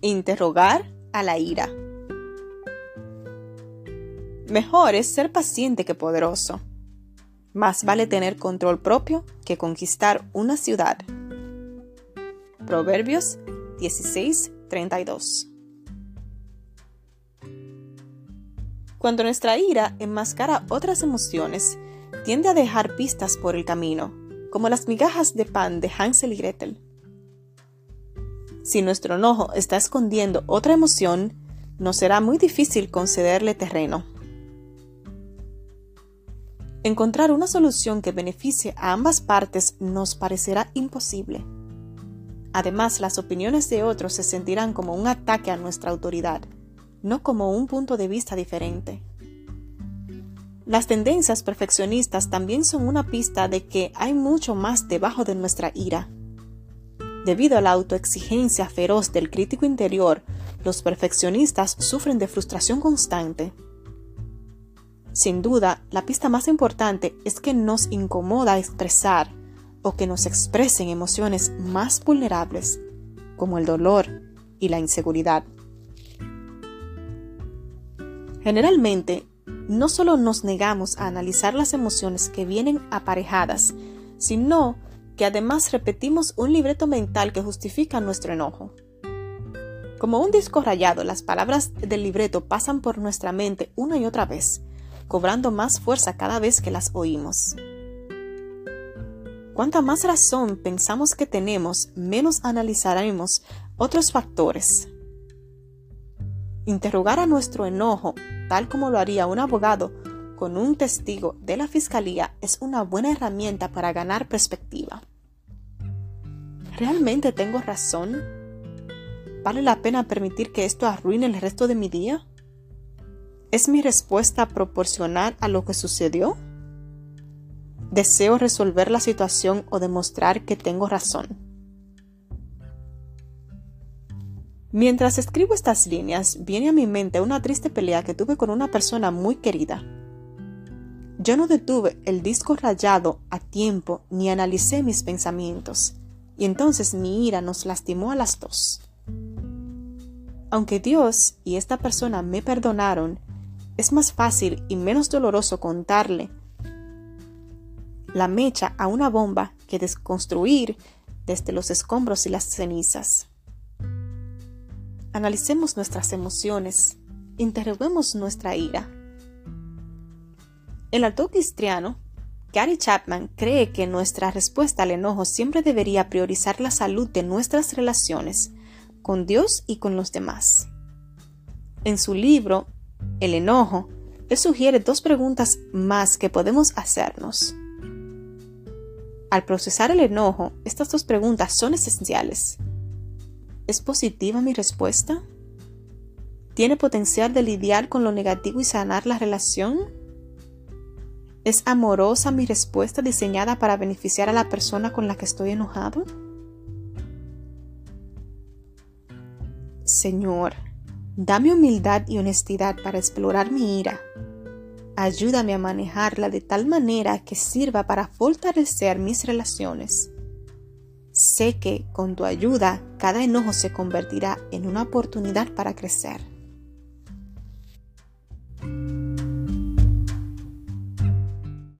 Interrogar a la ira. Mejor es ser paciente que poderoso. Más vale tener control propio que conquistar una ciudad. Proverbios 16:32 Cuando nuestra ira enmascara otras emociones, tiende a dejar pistas por el camino, como las migajas de pan de Hansel y Gretel. Si nuestro enojo está escondiendo otra emoción, nos será muy difícil concederle terreno. Encontrar una solución que beneficie a ambas partes nos parecerá imposible. Además, las opiniones de otros se sentirán como un ataque a nuestra autoridad, no como un punto de vista diferente. Las tendencias perfeccionistas también son una pista de que hay mucho más debajo de nuestra ira. Debido a la autoexigencia feroz del crítico interior, los perfeccionistas sufren de frustración constante. Sin duda, la pista más importante es que nos incomoda expresar o que nos expresen emociones más vulnerables, como el dolor y la inseguridad. Generalmente, no solo nos negamos a analizar las emociones que vienen aparejadas, sino que además repetimos un libreto mental que justifica nuestro enojo. Como un disco rayado, las palabras del libreto pasan por nuestra mente una y otra vez, cobrando más fuerza cada vez que las oímos. Cuanta más razón pensamos que tenemos, menos analizaremos otros factores. Interrogar a nuestro enojo, tal como lo haría un abogado, con un testigo de la Fiscalía es una buena herramienta para ganar perspectiva. ¿Realmente tengo razón? ¿Vale la pena permitir que esto arruine el resto de mi día? ¿Es mi respuesta proporcional a lo que sucedió? ¿Deseo resolver la situación o demostrar que tengo razón? Mientras escribo estas líneas, viene a mi mente una triste pelea que tuve con una persona muy querida. Yo no detuve el disco rayado a tiempo ni analicé mis pensamientos, y entonces mi ira nos lastimó a las dos. Aunque Dios y esta persona me perdonaron, es más fácil y menos doloroso contarle la mecha a una bomba que desconstruir desde los escombros y las cenizas. Analicemos nuestras emociones, interroguemos nuestra ira el autor cristiano Gary Chapman cree que nuestra respuesta al enojo siempre debería priorizar la salud de nuestras relaciones con Dios y con los demás. En su libro El enojo, él sugiere dos preguntas más que podemos hacernos. Al procesar el enojo, estas dos preguntas son esenciales. ¿Es positiva mi respuesta? ¿Tiene potencial de lidiar con lo negativo y sanar la relación? ¿Es amorosa mi respuesta diseñada para beneficiar a la persona con la que estoy enojado? Señor, dame humildad y honestidad para explorar mi ira. Ayúdame a manejarla de tal manera que sirva para fortalecer mis relaciones. Sé que con tu ayuda cada enojo se convertirá en una oportunidad para crecer.